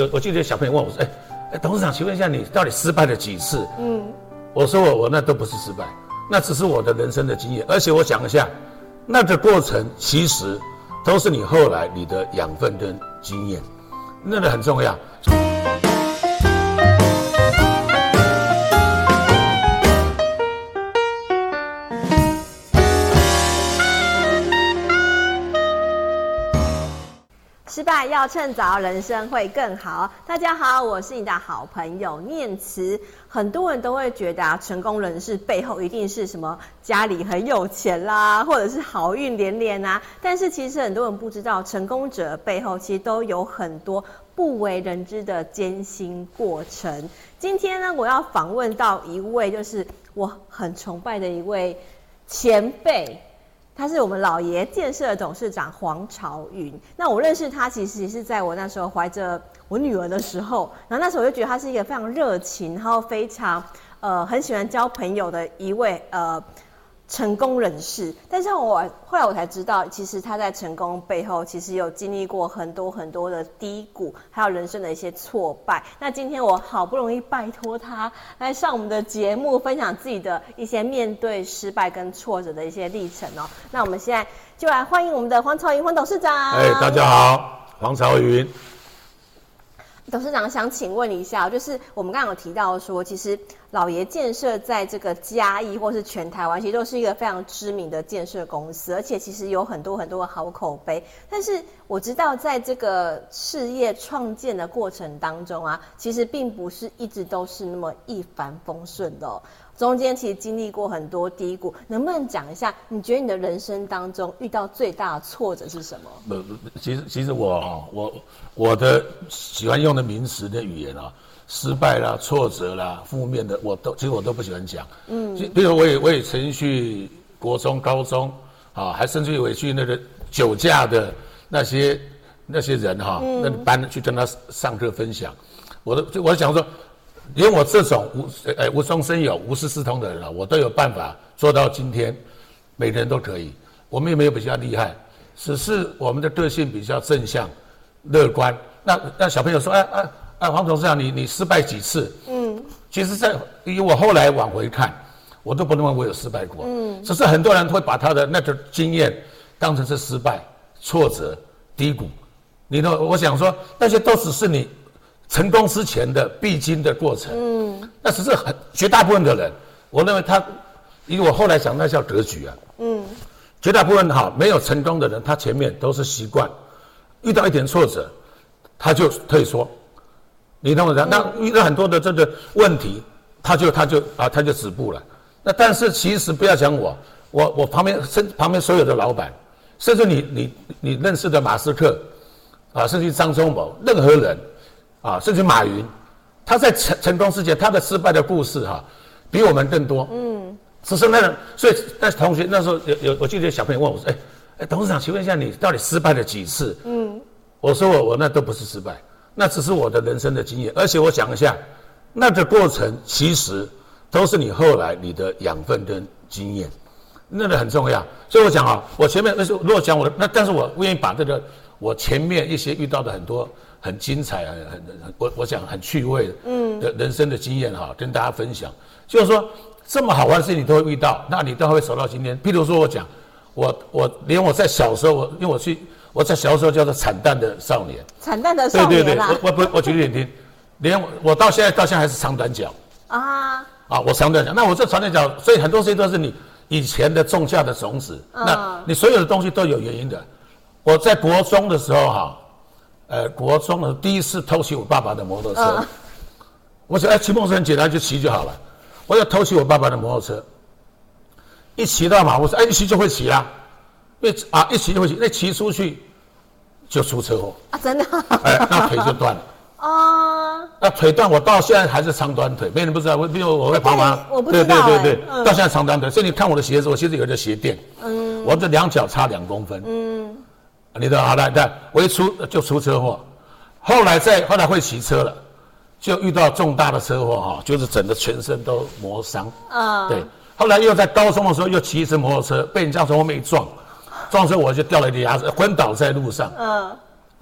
我我记得小朋友问我说：“哎，哎，董事长，请问一下，你到底失败了几次？”嗯，我说我我那都不是失败，那只是我的人生的经验。而且我讲一下，那个过程其实都是你后来你的养分跟经验，那个很重要。要趁早，人生会更好。大家好，我是你的好朋友念慈。很多人都会觉得，成功人士背后一定是什么家里很有钱啦，或者是好运连连啊。但是其实很多人不知道，成功者背后其实都有很多不为人知的艰辛过程。今天呢，我要访问到一位，就是我很崇拜的一位前辈。他是我们老爷建设的董事长黄朝云。那我认识他，其实也是在我那时候怀着我女儿的时候。然后那时候我就觉得他是一个非常热情，然后非常呃很喜欢交朋友的一位呃。成功人士，但是我后来我才知道，其实他在成功背后，其实有经历过很多很多的低谷，还有人生的一些挫败。那今天我好不容易拜托他来上我们的节目，分享自己的一些面对失败跟挫折的一些历程哦。那我们现在就来欢迎我们的黄朝云黄董事长。哎，大家好，黄朝云。董事长想请问一下，就是我们刚刚有提到说，其实老爷建设在这个嘉义或是全台湾，其实都是一个非常知名的建设公司，而且其实有很多很多的好口碑。但是我知道，在这个事业创建的过程当中啊，其实并不是一直都是那么一帆风顺的。中间其实经历过很多低谷，能不能讲一下？你觉得你的人生当中遇到最大的挫折是什么？不不，其实其实我哈，我我的喜欢用的名词的语言啊，失败啦、挫折啦、负面的，我都其实我都不喜欢讲。嗯，比如我也我也曾去国中、高中啊，还甚至于我也去那个酒驾的那些那些人哈，嗯、那班去跟他上课分享，我都我想说。连我这种无呃无中生有、无师自通的人啊，我都有办法做到今天，每个人都可以。我们也没有比较厉害，只是我们的个性比较正向、乐观。那那小朋友说，哎哎哎，黄董事长，你你失败几次？嗯，其实，在以我后来往回看，我都不认为我有失败过。嗯，只是很多人会把他的那个经验当成是失败、挫折、低谷。你都我想说，那些都只是你。成功之前的必经的过程，嗯，那只是很绝大部分的人，我认为他，因为我后来想，那叫格局啊，嗯，绝大部分好没有成功的人，他前面都是习惯，遇到一点挫折，他就退缩，你懂我讲？嗯、那遇到很多的这个问题，他就他就啊他就止步了。那但是其实不要讲我，我我旁边身旁边所有的老板，甚至你你你认识的马斯克，啊，甚至张忠谋，任何人。啊，甚至马云，他在成成功之前，他的失败的故事哈、啊，比我们更多。嗯，只是那个，所以那同学那时候有有，我记得小朋友问我说：“哎，哎，董事长，请问一下，你到底失败了几次？”嗯，我说我我那都不是失败，那只是我的人生的经验。而且我想一下，那个过程其实都是你后来你的养分跟经验，那个很重要。所以我讲啊，我前面那时候如果讲我的那，但是我不愿意把这个我前面一些遇到的很多。很精彩，很很很，我我想很趣味的，嗯，的人生的经验哈，跟大家分享。就是说，这么好玩的事情你都会遇到，那你都会走到今天。譬如说我讲，我我连我在小时候，我因为我去我在小时候叫做惨淡的少年，惨淡的少年，对对对，我我不我举例听，连我，我到现在到现在还是长短脚啊啊，我长短脚，那我这长短脚，所以很多事情都是你以前的种下的种子，嗯、那你所有的东西都有原因的。我在国中的时候哈。呃，国中的第一次偷骑我爸爸的摩托车，嗯、我想，哎，骑摩托车很简单，就骑就好了。我要偷骑我爸爸的摩托车，一骑到马路上，哎，一骑就会骑啦，因为啊，一骑就会骑，那骑出去就出车祸啊，真的？哎，那腿就断了啊。那腿断，我到现在还是长短腿，别人不知道，我比如我会跑吗？我不知道、欸。对对对对，嗯、到现在长短腿，所以你看我的鞋子，我其实有个鞋垫，嗯，我这两脚差两公分，嗯。你的好来，对，我一出就出车祸，后来再后来会骑车了，就遇到重大的车祸哈，就是整个全身都磨伤。啊，对，后来又在高中的时候又骑一次摩托车，被人家从后面一撞，撞车我就掉了一个牙齿，昏倒在路上。嗯，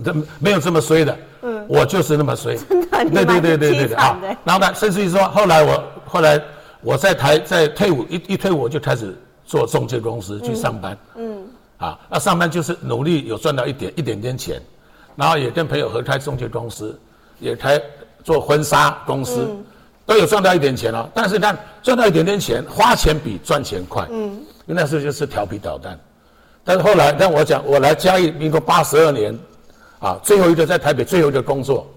这没有这么衰的，嗯，我就是那么衰，真的，对对对对对啊，然后呢，甚至于说，后来我后来我在台在退伍一一退伍我就开始做中介公司去上班，嗯，嗯啊，那上班就是努力有赚到一点一点点钱，然后也跟朋友合开中介公司，也开做婚纱公司，嗯、都有赚到一点钱了，但是看，赚到一点点钱，花钱比赚钱快，嗯，因为那时候就是调皮捣蛋，但是后来，但我讲我来嘉义，民国八十二年。啊，最后一个在台北最后一个工作，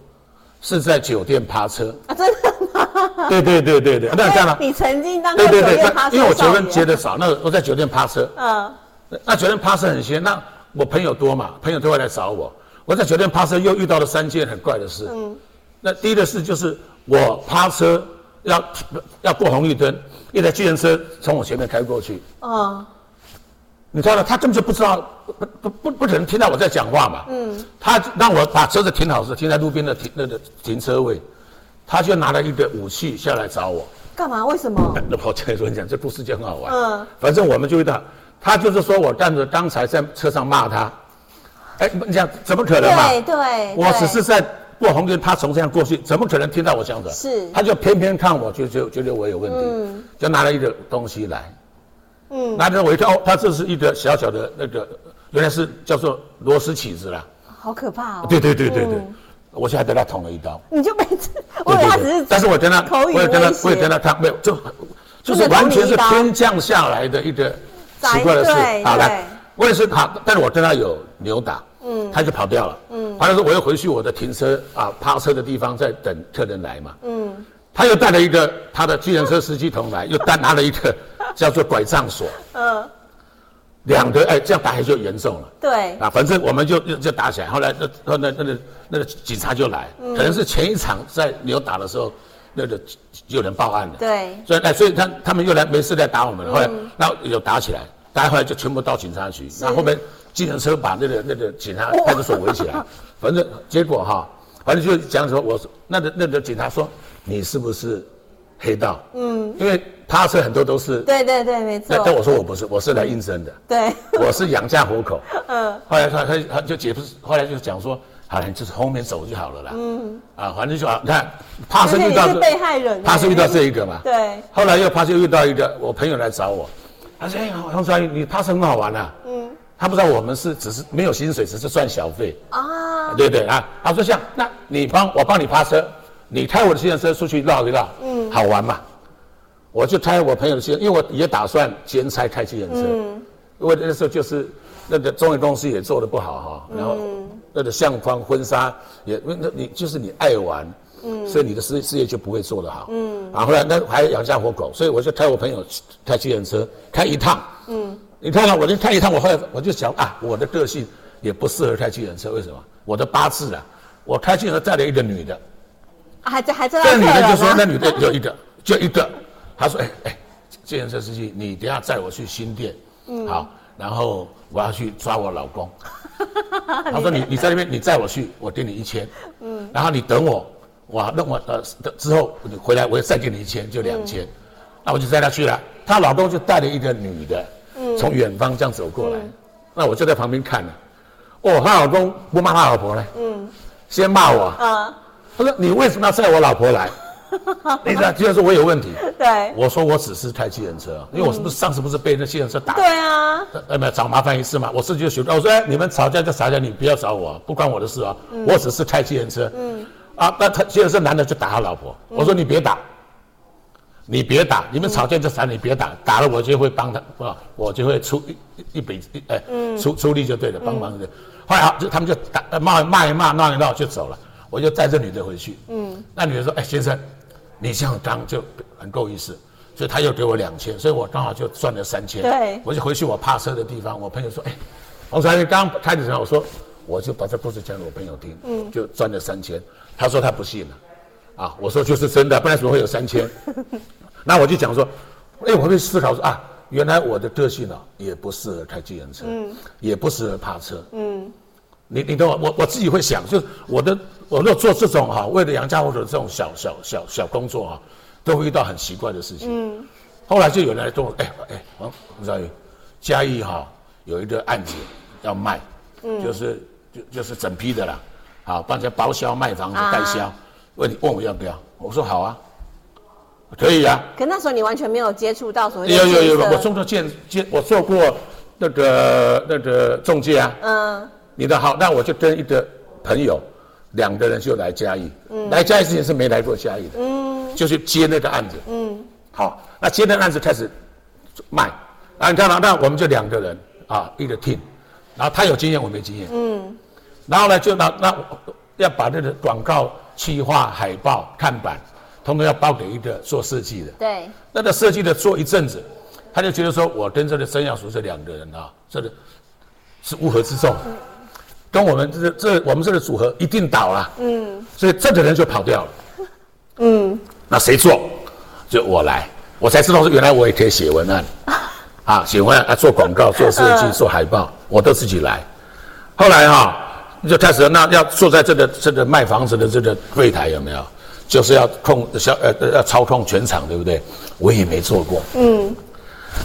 是在酒店趴车啊，真的吗？对对对对对，那这样呢？你曾经当过酒店趴车，因为我结婚结的少，那我在酒店趴车，嗯，那酒店趴车很闲，那我朋友多嘛，朋友都会来找我，我在酒店趴车又遇到了三件很怪的事，嗯，那第一个事就是我趴车要要过红绿灯，一台计程车从我前面开过去，哦。你知道吗？他根本就不知道，不不不不可能听到我在讲话嘛。嗯。他让我把车子停好时，停在路边的停那个停车位，他就拿了一个武器下来找我。干嘛？为什么？那我跟你讲，这故事就很好玩。嗯。反正我们就遇到，他就是说我站着刚才在车上骂他，哎，你想怎么可能嘛？对对。我只是在过红灯，他从这样过去，怎么可能听到我讲的？是。他就偏偏看我，就就觉得我有问题，嗯，就拿了一个东西来。嗯，拿着我一看，哦，他这是一个小小的那个，原来是叫做螺丝起子啦。好可怕哦！对对对对对，嗯、我现在被他捅了一刀。你就没次，我以为他只是，但是我跟他，我也跟他，我也跟他，他没有，就就是完全是天降下来的一个奇怪的是。好来，我也是他，但是我跟他有扭打，嗯，他就跑掉了，嗯，完了之后我又回去我的停车啊趴车的地方在等客人来嘛，嗯，他又带了一个他的计程车司机同来，又单拿了一个。叫做拐杖锁，嗯，两个哎，这样打起来就严重了。对啊，反正我们就就打起来。后来那那那那个那个警察就来，可能是前一场在扭打的时候，那个有人报案了。对，所以哎，所以他他们又来没事来打我们。后来那有打起来，大家后来就全部到警察局。那后后面计程车把那个那个警察派出所围起来。反正结果哈，反正就讲说，我说那个那个警察说，你是不是黑道？嗯，因为。趴车很多都是对对对，没错。但我说我不是，我是来应征的。对，我是养家糊口。嗯。后来他他他就解释，后来就讲说，好了，你就是后面走就好了啦。嗯。啊，反正就好，你看，趴车遇到被害人，趴车遇到这一个嘛。对。后来又趴车遇到一个，我朋友来找我，他说：“哎，黄小玉，你趴车很好玩啊。”嗯。他不知道我们是只是没有薪水，只是赚小费。啊。对对啊，他说像那你帮我帮你趴车，你开我的计程车出去绕一绕，嗯，好玩嘛。我就开我朋友的车，因为我也打算兼差开计程车，嗯、因为那时候就是那个中介公司也做的不好哈，然后那个相框婚纱也，那你就是你爱玩，嗯，所以你的事事业就不会做得好，嗯，然后后来那还养家活口，所以我就开我朋友开计程车开一趟，嗯，你看了我就开一趟，我后来我就想啊，我的个性也不适合开计程车，为什么？我的八字啊，我开计程车载了一个女的，啊、还在还在那女的就说那女的有一个就一个。她说：“哎哎，计程车司机，你等下载我去新店，嗯，好，然后我要去抓我老公。他说你你在那边，你载我去，我给你一千，嗯，然后你等我，我弄完呃之后你回来，我也再给你一千，就两千。那我就载他去了。她老公就带了一个女的，嗯，从远方这样走过来，那我就在旁边看了。哦，她老公不骂他老婆呢，嗯，先骂我，啊，他说你为什么要载我老婆来？”你知道，就是说我有问题。对，我说我只是开计程车，因为我是不是上次不是被那计程车打？对啊。呃，没有找麻烦一次嘛？我自己就学。我说，哎，你们吵架就吵架，你不要找我，不关我的事啊。我只是开计程车。嗯。啊，那他计程车男的就打他老婆。我说你别打，你别打，你们吵架就吵，你别打，打了我就会帮他，啊，我就会出一一笔，哎，出出力就对了，帮忙的。后来就他们就打骂骂一骂，闹一闹就走了。我就带着女的回去。嗯。那女的说，哎，先生。你这样当就很够意思，所以他又给我两千，所以我刚好就赚了三千。对，我就回去我怕车的地方，我朋友说：“哎，黄传，你刚开始讲，我说我就把这故事讲给我朋友听，嗯，就赚了三千。他说他不信了，啊，我说就是真的，不然怎么会有三千？那我就讲说，哎，我会思考说啊，原来我的个性啊，也不适合开计程车，嗯，也不适合怕车，嗯。”你你懂我，我我自己会想，就是我的，我如果做这种哈，为了养家糊口的这种小小小小工作啊，都会遇到很奇怪的事情。嗯。后来就有人来跟我，哎哎，王王兆宇，嘉义哈有一个案子要卖，嗯，就是就就是整批的啦，好，帮人家包销卖房子代销，问你问我要不要，我说好啊，可以啊。可那时候你完全没有接触到所谓的有有有，我做过建建，我做过那个那个中介啊。嗯。你的好，那我就跟一个朋友，两个人就来嘉义。嗯。来嘉义之前是没来过嘉义的。嗯。就去接那个案子。嗯。好，那接那个案子开始卖，啊，你看嘛，那我们就两个人啊，一个 team，然后他有经验，我没经验。嗯。然后呢，就那那要把那个广告、企划、海报、看板，通通要包给一个做设计的。对。那个设计的做一阵子，他就觉得说，我跟这个曾耀淑这两个人啊，这个是乌合之众。嗯跟我们这这我们这个组合一定倒了，嗯，所以这个人就跑掉了，嗯，那谁做？就我来，我才知道说原来我也可以写文案，啊，写文案啊，做广告、做设计、做海报，我都自己来。后来哈，就开始那要坐在这个这个卖房子的这个柜台有没有？就是要控小呃要操控全场，对不对？我也没做过，嗯，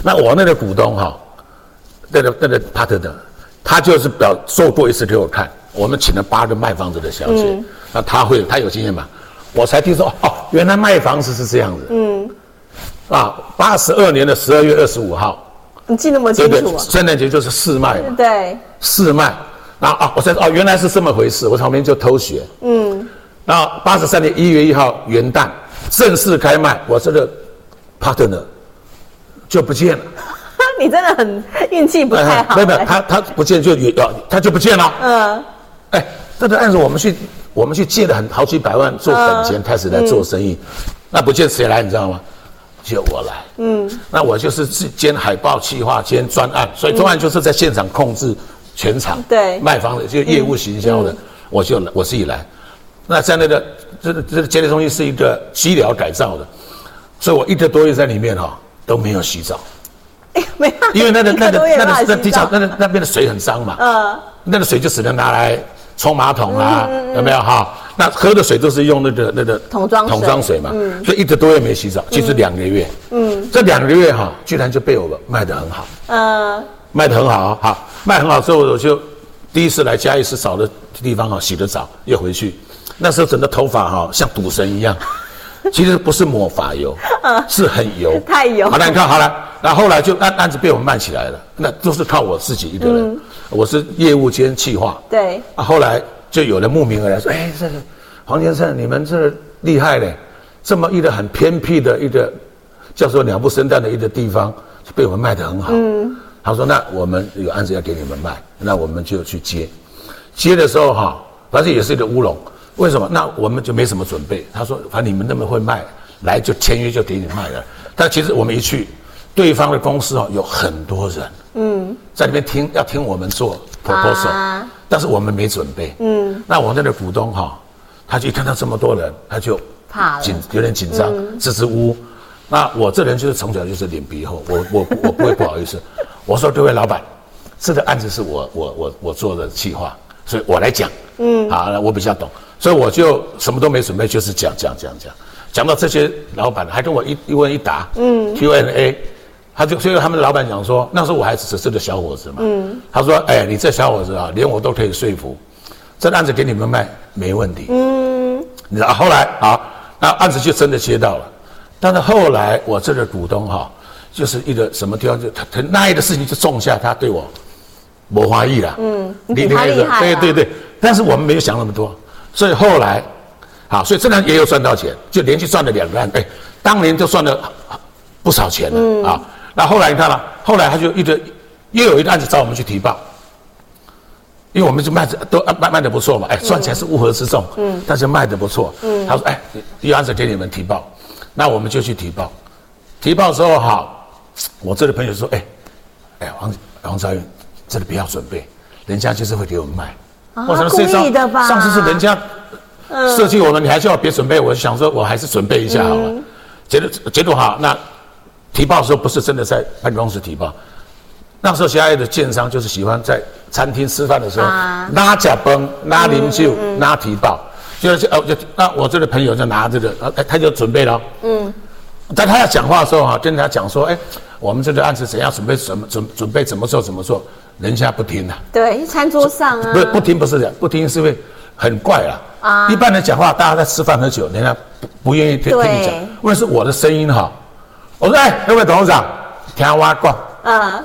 那我那个股东哈，那个那个 partner。他就是表做过一次给我看，我们请了八个卖房子的小姐，嗯、那他会他有经验嘛？我才听说哦，原来卖房子是这样子。嗯，啊，八十二年的十二月二十五号，你记那么清楚啊？圣诞节就是试卖嘛。对，试卖，然后啊，我才说哦，原来是这么回事，我旁边就偷学。嗯，然后八十三年一月一号元旦正式开卖，我这个 partner 就不见了。你真的很运气不太好。没有没有，他他不见就有，他就不见了。嗯。哎，这个案子我们去我们去借了很好几百万做本钱开始来做生意，那不见谁来你知道吗？就我来。嗯。那我就是兼海报企划兼专案，所以专案就是在现场控制全场。对。卖房子就业务行销的，我就，我自己来。那在那个这个这个接待中心是一个医疗改造的，所以我一个多月在里面哈都没有洗澡。因为那个那个那个那地下那个那边的水很脏嘛，嗯，那个水就只能拿来冲马桶啊，有没有？哈？那喝的水都是用那个那个桶装桶装水嘛，所以一个多月没洗澡，其实两个月，嗯，这两个月哈，居然就被我卖得很好，嗯，卖得很好，好，卖很好之后，我就第一次来嘉义市找的地方哈，洗的澡又回去，那时候整个头发哈像赌神一样。其实不是抹法油，是很油，太油。好了，你看好了，那后，后来就案案子被我们卖起来了，那都是靠我自己一个人，嗯、我是业务兼企划。对。啊，后来就有人慕名而来，说：“哎，这个黄先生，你们这厉害嘞，这么一个很偏僻的一个叫做鸟不生蛋的一个地方，就被我们卖得很好。”嗯。他说：“那我们有案子要给你们卖，那我们就去接。接的时候哈，反正也是一个乌龙。”为什么？那我们就没什么准备。他说：“反正你们那么会卖，来就签约就给你卖了。”但其实我们一去，对方的公司哦有很多人，嗯，在里面听要听我们做 proposal，啊，但是我们没准备，嗯。那我那个股东哈，他就一看到这么多人，他就怕紧，有点紧张，支支吾吾。那我这人就是从小就是脸皮厚，我我我不会不好意思。我说：“各位老板，这个案子是我我我我做的计划，所以我来讲，嗯，好，那我比较懂。”所以我就什么都没准备，就是讲讲讲讲，讲到这些老板还跟我一一问一答，嗯，Q&A，他就所以他们老板讲说，那时候我还只是个小伙子嘛，嗯，他说，哎，你这小伙子啊，连我都可以说服，这案子给你们卖没问题，嗯，你知道后来啊，那案子就真的接到了，但是后来我这个股东哈，就是一个什么地方就他他那一个事情就种下他对我没怀疑了，嗯，你比他厉害，对对对，但是我们没有想那么多。所以后来，啊，所以这人也有赚到钱，就连续赚了两个案，哎，当年就赚了不少钱了、嗯、啊。那后来你看了，后来他就一直又有一个案子找我们去提报，因为我们就卖的都卖卖的不错嘛，哎，赚钱是乌合之众，嗯，但是卖的不错，嗯，他说，哎，有案子给你们提报，那我们就去提报，提报之后哈，我这个朋友说，哎，哎，黄黄兆云，这里不要准备，人家就是会给我们卖。我什么故意的吧？上次是人家设计我们，你还叫我别准备，我想说我还是准备一下好了。结果结果好，那提报的时候不是真的在办公室提报，那时候狭隘的建商就是喜欢在餐厅吃饭的时候拉甲崩、拉零酒、拉提报，就是哦就那我这个朋友就拿这个，他他就准备了。嗯，在他要讲话的时候哈，跟人家讲说，哎，我们这个案子怎样准备，怎么准准备怎么做怎么做，人家不听啊。对，餐桌上啊。不不听不是这样，不听是因为很怪啊。啊。一般人讲话，大家在吃饭喝酒，人家不不愿意听听你讲。问题是我的声音哈，我说哎，那位董事长，听我讲。啊。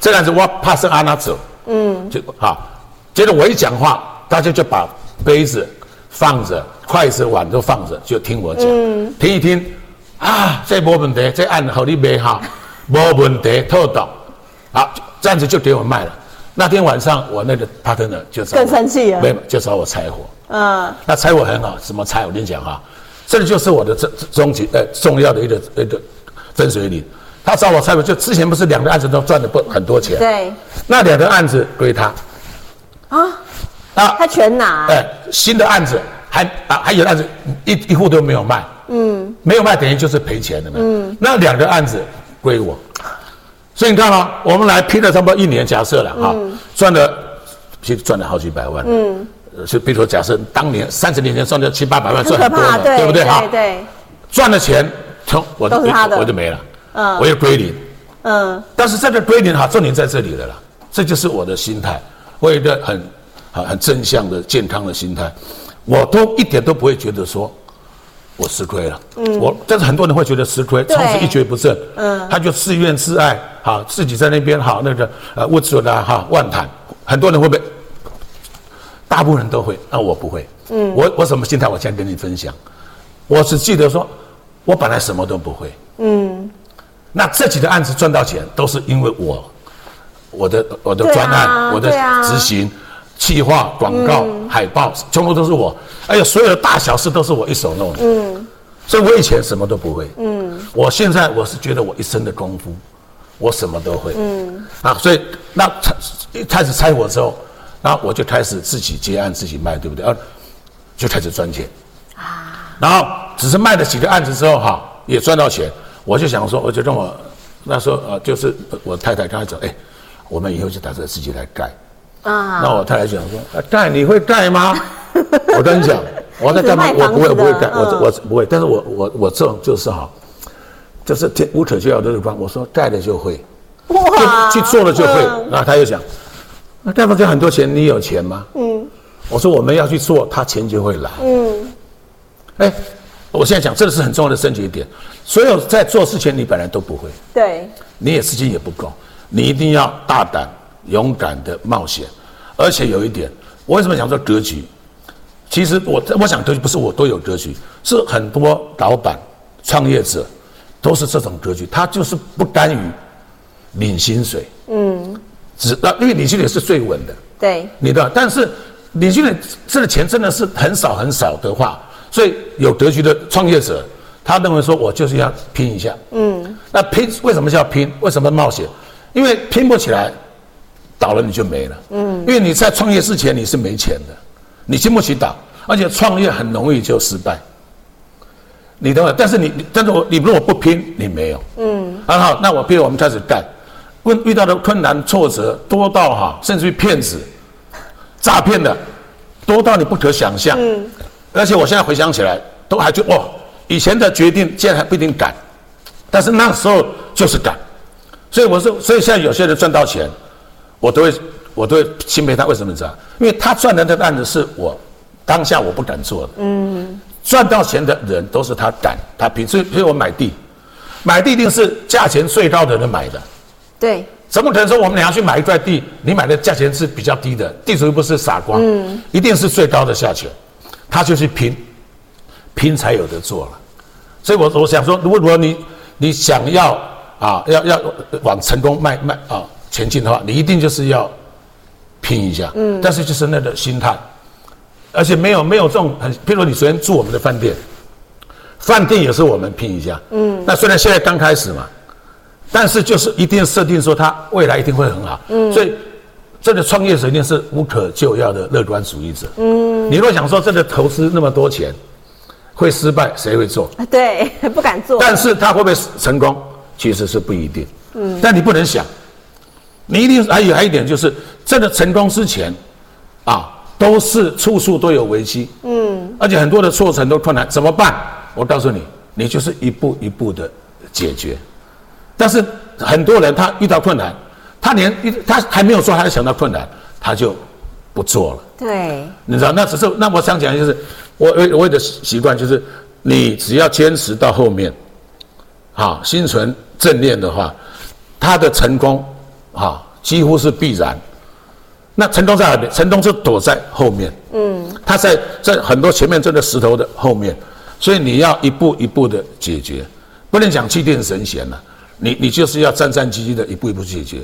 这样子我怕是安娜走。嗯。就好，接着我一讲话，大家就把杯子放着，筷子碗都放着，就听我讲。嗯。听一听。啊，这没问题，这案好你卖好，没问题，透懂。好，这样子就给我卖了。那天晚上，我那个 partner 就找更生气了，没有，就找我拆伙。嗯，那拆伙很好，什么拆？我跟你讲哈，这个就是我的终终极呃重要的一个一个分水岭。他找我拆伙，就之前不是两个案子都赚了不很多钱？对。那两个案子归他。啊？啊？他全拿？哎，新的案子还啊还有案子一一户都没有卖。嗯，没有卖等于就是赔钱的嘛。嗯，那两个案子归我，所以你看啊，我们来拼了差不多一年，假设了哈，赚了，其实赚了好几百万。嗯，就比如说假设当年三十年前赚了七八百万，赚很多嘛，对不对？哈，对，赚了钱从我都是他的，我就没了。嗯，我也归零。嗯，但是这个归零哈，重点在这里的啦，这就是我的心态，我有一个很很很正向的健康的心态，我都一点都不会觉得说。我吃亏了，嗯，我但是很多人会觉得吃亏，从此一蹶不振，嗯，他就自怨自艾，好，自己在那边好那个呃物质的哈万谈，很多人会被？大部分人都会，那我不会，嗯，我我什么心态？我先跟你分享，我只记得说，我本来什么都不会，嗯，那这几个案子赚到钱都是因为我，我的我的专案，我的执行。企划、广告、嗯、海报，全部都是我。哎呀，所有的大小事都是我一手弄的。嗯，所以我以前什么都不会。嗯，我现在我是觉得我一身的功夫，我什么都会。嗯，啊，所以那一开始拆伙之后，然后我就开始自己接案、自己卖，对不对？啊，就开始赚钱。啊，然后只是卖了几个案子之后，哈，也赚到钱。我就想说，我就跟我那时候呃，就是我太太刚才讲，哎，我们以后就打算自己来盖。啊，那我太太讲说，盖你会盖吗？我跟你讲，我在干嘛？我不会，不会盖，我我不会。但是我我我这种就是哈，就是天无可救药的地方。我说盖了就会，哇，去做了就会。那他又讲，那盖不就很多钱？你有钱吗？嗯，我说我们要去做，他钱就会来。嗯，哎，我现在讲这个是很重要的升级点。所有在做事情，你本来都不会，对，你也资金也不够，你一定要大胆。勇敢的冒险，而且有一点，我为什么讲说格局？其实我我想格局不是我都有格局，是很多老板、创业者都是这种格局，他就是不甘于领薪水，嗯，只那因为领薪水是最稳的，对，你的，但是领薪水这个钱真的是很少很少的话，所以有格局的创业者，他认为说我就是要拼一下，嗯，那拼为什么叫拼？为什么冒险？因为拼不起来。倒了你就没了，嗯，因为你在创业之前你是没钱的，你经不起倒，而且创业很容易就失败。你懂吗？但是你，但是我你如果不拼，你没有，嗯，很好，那我譬如我们开始干，问遇到的困难挫折多到哈，甚至于骗子、诈骗的多到你不可想象，嗯，而且我现在回想起来，都还就哦，以前的决定现在还不一定敢，但是那时候就是敢，所以我说，所以现在有些人赚到钱。我都会，我都会钦佩他。为什么你知道？因为他赚的这个案子是我当下我不敢做的。嗯，赚到钱的人都是他敢，他凭所以，所以我买地，买地一定是价钱最高的人买的。对，怎么可能说我们俩去买一块地，你买的价钱是比较低的？地主又不是傻瓜，嗯，一定是最高的下去，他就去拼，拼才有得做了。所以我我想说，如果如果你你想要啊，要要往成功迈迈啊。前进的话，你一定就是要拼一下，嗯，但是就是那个心态，而且没有没有这种很，譬如你昨天住我们的饭店，饭店也是我们拼一下，嗯，那虽然现在刚开始嘛，但是就是一定设定说它未来一定会很好，嗯，所以这个创业者一定是无可救药的乐观主义者，嗯，你若想说这个投资那么多钱会失败，谁会做？对，不敢做，但是他会不会成功？其实是不一定，嗯，但你不能想。你一定还有还有一点就是，这个成功之前，啊，都是处处都有危机，嗯，而且很多的挫折都困难，怎么办？我告诉你，你就是一步一步的解决。但是很多人他遇到困难，他连他还没有做，他就想到困难，他就不做了。对，你知道，那只是那我想讲就是，我我我的习惯就是，你只要坚持到后面，啊，心存正念的话，他的成功啊几乎是必然。那陈东在哪边？陈东就躲在后面。嗯，他在在很多前面这个石头的后面，所以你要一步一步的解决，不能讲气定神闲了。你你就是要战战兢兢的一步一步解决，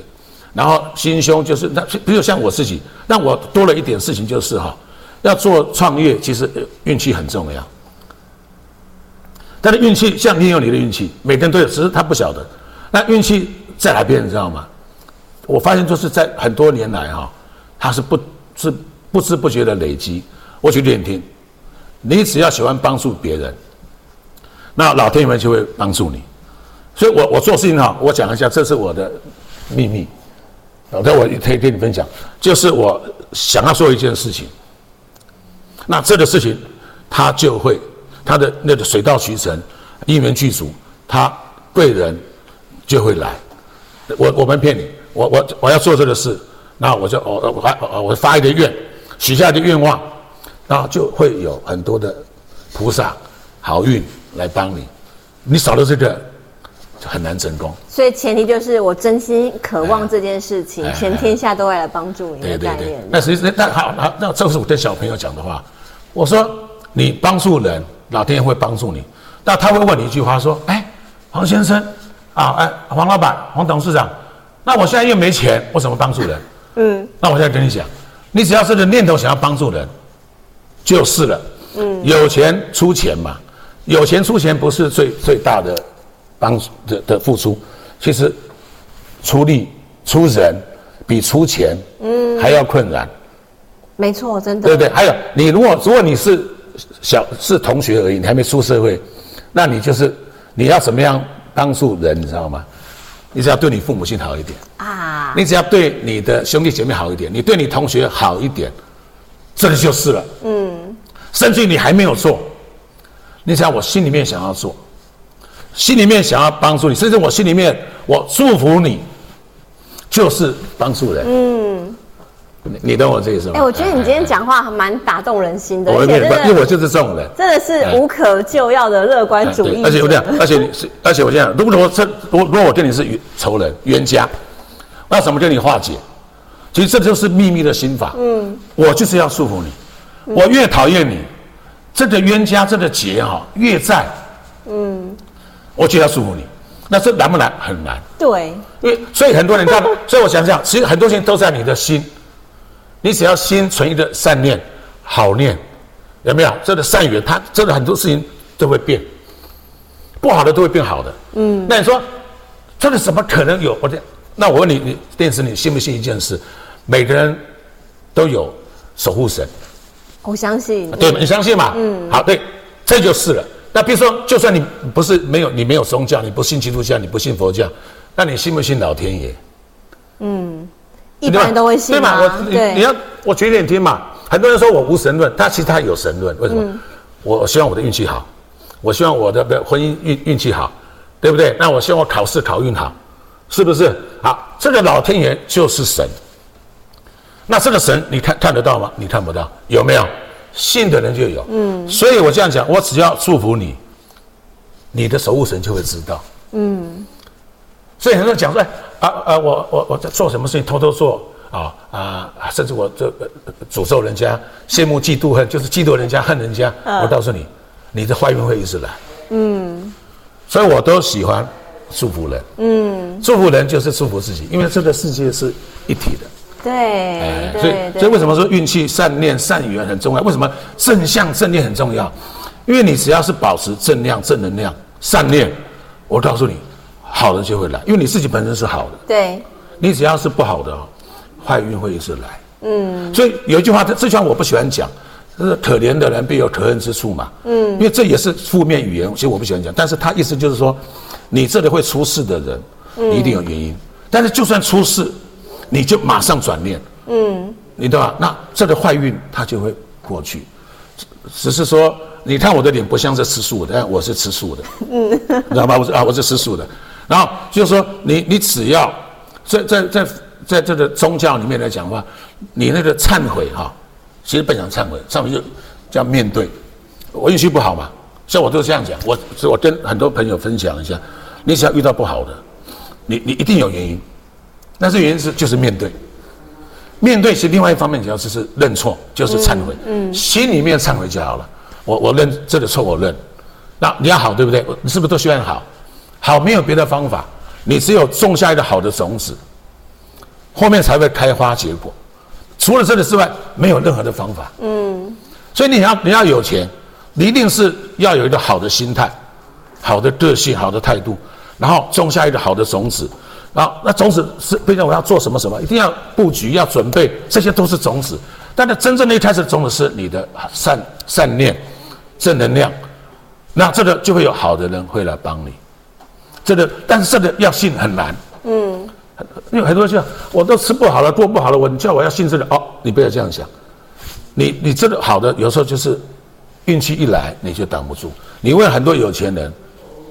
然后心胸就是那，比如像我自己，那我多了一点事情就是哈，要做创业，其实运气很重要。但是运气像你有你的运气，每个人都有，只是他不晓得。那运气在哪边，你知道吗？我发现就是在很多年来哈。他是不，是不知不觉的累积。我举例你听，你只要喜欢帮助别人，那老天爷就会帮助你。所以我我做事情哈，我讲一下，这是我的秘密。好的，我可以跟你分享，就是我想要做一件事情，那这个事情他就会他的那个水到渠成，因缘具足，他贵人就会来。我我没骗你，我我我要做这个事。那我就我我还我发一个愿，许下一个愿望，然后就会有很多的菩萨好运来帮你。你少了这个，就很难成功。所以前提就是我真心渴望这件事情，全天下都会来帮助你的概念。对对对。那实际那好，那那这是我跟小朋友讲的话。我说你帮助人，老天爷会帮助你。那他会问你一句话说：哎，黄先生啊，哎，黄老板，黄董事长，那我现在又没钱，我怎么帮助人？嗯，那我现在跟你讲，你只要是个念头想要帮助人，就是了。嗯，有钱出钱嘛，有钱出钱不是最最大的帮的的付出，其实出力出人比出钱嗯还要困难。没错，真的。对不对？还有你如果如果你是小是同学而已，你还没出社会，那你就是你要怎么样帮助人，你知道吗？你只要对你父母亲好一点啊，你只要对你的兄弟姐妹好一点，你对你同学好一点，这个就是了。嗯，甚至于你还没有做，你只要我心里面想要做，心里面想要帮助你，甚至我心里面我祝福你，就是帮助人。嗯。你懂我这意思吗？哎，我觉得你今天讲话还蛮打动人心的，而且因为我就是这种人，真的是无可救药的乐观主义。而且我这样，而且是，而且我这样，如果我这，如如果我跟你是仇人、冤家，我要怎么跟你化解？其实这就是秘密的心法。嗯，我就是要束缚你，我越讨厌你，这个冤家这个结哈越在，嗯，我就要束缚你。那这难不难？很难。对，因为所以很多人看，所以我想想，其实很多事情都在你的心。你只要心存一个善念、好念，有没有？这个善缘，它真的很多事情都会变，不好的都会变好的。嗯，那你说，这个怎么可能有？我这，那我问你，你电视，你信不信一件事？每个人都有守护神。我相信。对，你相信嘛？嗯。好，对，这就是了。那比如说，就算你不是没有，你没有宗教，你不信基督教，你不信佛教，那你信不信老天爷？嗯。一般人都会信对嘛？我你你要我举点听嘛。很多人说我无神论，他其实他有神论。为什么？嗯、我希望我的运气好，我希望我的婚姻运运气好，对不对？那我希望我考试考运好，是不是？好，这个老天爷就是神。那这个神你看看得到吗？你看不到，有没有？信的人就有。嗯。所以我这样讲，我只要祝福你，你的守护神就会知道。嗯。所以很多人讲说，啊啊，我我我在做什么事情偷偷做啊啊，甚至我这诅咒人家，羡慕嫉妒恨，就是嫉妒人家恨人家。嗯、我告诉你，你的坏运会一直来。嗯，所以我都喜欢祝福人。嗯，祝福人就是祝福自己，因为这个世界是一体的。对，哎、所以所以为什么说运气、善念、善缘很重要？为什么正向正念很重要？因为你只要是保持正量、正能量、善念，我告诉你。好的就会来，因为你自己本身是好的。对，你只要是不好的，坏运会一直来。嗯，所以有一句话，这这句话我不喜欢讲，就是可怜的人必有可恨之处嘛。嗯，因为这也是负面语言，其实我不喜欢讲。但是他意思就是说，你这里会出事的人，你一定有原因。嗯、但是就算出事，你就马上转念。嗯，你对吧？那这个坏运它就会过去，只是说。你看我的脸不像是吃素的，但我是吃素的，嗯，你知道吧？我是啊，我是吃素的。然后就是说你，你你只要在在在在这个宗教里面来讲的话，你那个忏悔哈，其实不想忏悔，忏悔就叫面对。我运气不好嘛，像我都这样讲，我我跟很多朋友分享一下，你只要遇到不好的，你你一定有原因，那这原因是就是面对。面对是另外一方面，主要就是认错，就是忏悔。嗯，嗯心里面忏悔就好了。我我认这个错，我认。那你要好，对不对？你是不是都希望好？好，没有别的方法，你只有种下一个好的种子，后面才会开花结果。除了这个之外，没有任何的方法。嗯，所以你要你要有钱，你一定是要有一个好的心态、好的个性、好的态度，然后种下一个好的种子。然后那种子是，比如我要做什么什么，一定要布局，要准备，这些都是种子。但是真正的一开始的种子是你的善善念、正能量，那这个就会有好的人会来帮你。这个，但是这个要信很难。嗯，因为很多人讲，我都吃不好了，过不好了，我你叫我要信这个哦，你不要这样想。你你这个好的，有时候就是运气一来你就挡不住。你问很多有钱人，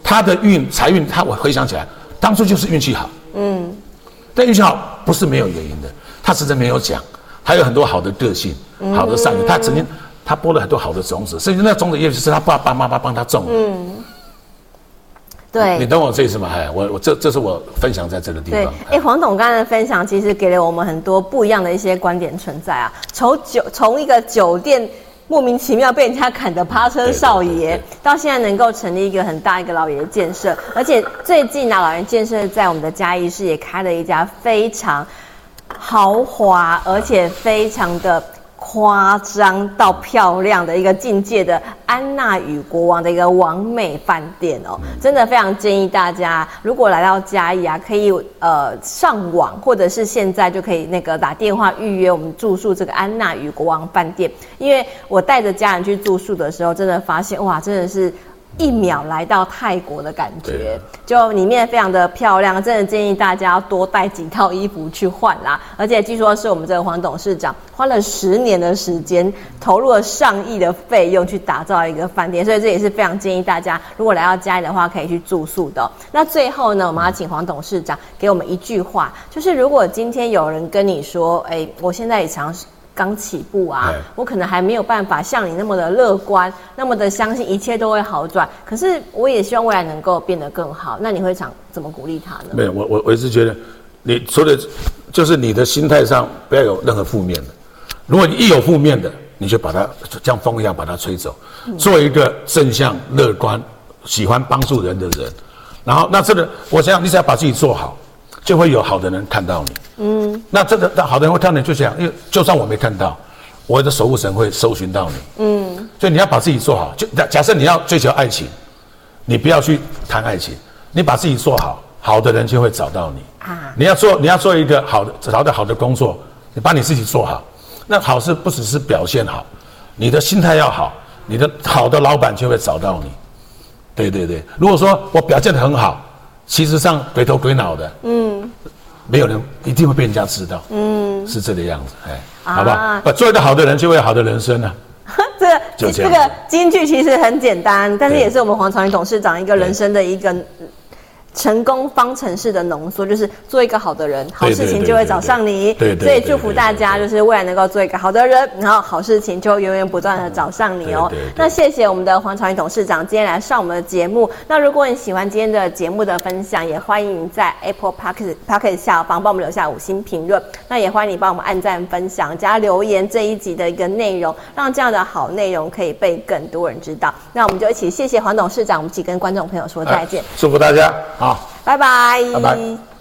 他的运财运，他我回想起来，当初就是运气好。嗯，但运气好不是没有原因的，他只是没有讲，他有很多好的个性，好的善良，他曾经他播了很多好的种子，甚至那种子也许是他爸爸妈妈帮他种的。嗯，对，你懂我这意思吗？哎，我我这这是我分享在这个地方。哎，黄董刚才的分享其实给了我们很多不一样的一些观点存在啊，从酒从一个酒店。莫名其妙被人家砍的趴车少爷，到现在能够成立一个很大一个老爷建设，而且最近呢，老爷建设在我们的嘉义市也开了一家非常豪华，而且非常的。夸张到漂亮的一个境界的安娜与国王的一个完美饭店哦，真的非常建议大家，如果来到嘉义啊，可以呃上网或者是现在就可以那个打电话预约我们住宿这个安娜与国王饭店，因为我带着家人去住宿的时候，真的发现哇，真的是。一秒来到泰国的感觉，就里面非常的漂亮，真的建议大家要多带几套衣服去换啦。而且据说是我们这个黄董事长花了十年的时间，投入了上亿的费用去打造一个饭店，所以这也是非常建议大家，如果来到嘉义的话，可以去住宿的。那最后呢，我们要请黄董事长给我们一句话，就是如果今天有人跟你说，哎，我现在也尝试。刚起步啊，我可能还没有办法像你那么的乐观，那么的相信一切都会好转。可是我也希望未来能够变得更好。那你会想怎么鼓励他呢？没有，我我我一直觉得，你说的，就是你的心态上不要有任何负面的。如果你一有负面的，你就把它像风一样把它吹走，做一个正向、乐观、喜欢帮助人的人。然后，那这个，我想你只要把自己做好。就会有好的人看到你，嗯，那这个那好的人会看到你，就这样，因为就算我没看到，我的守护神会搜寻到你，嗯，所以你要把自己做好。就假假设你要追求爱情，你不要去谈爱情，你把自己做好，好的人就会找到你啊。你要做你要做一个好的找到好的工作，你把你自己做好，那好事不只是表现好，你的心态要好，你的好的老板就会找到你。对对对，如果说我表现得很好。其实上鬼头鬼脑的，嗯，没有人一定会被人家知道，嗯，是这个样子，哎，啊、好不好？把做一个好的人，就会有好的人生呢、啊。这个这，这个金句其实很简单，但是也是我们黄长宇董事长一个人生的一个。成功方程式的浓缩就是做一个好的人，好事情就会找上你。对，所以祝福大家，就是未来能够做一个好的人，然后好事情就源源不断的找上你哦。那谢谢我们的黄朝云董事长今天来上我们的节目。那如果你喜欢今天的节目的分享，也欢迎在 Apple Podcast Podcast 下方帮我们留下五星评论。那也欢迎你帮我们按赞、分享、加留言这一集的一个内容，让这样的好内容可以被更多人知道。那我们就一起谢谢黄董事长，我们一起跟观众朋友说再见，祝福大家。好，拜拜。拜拜。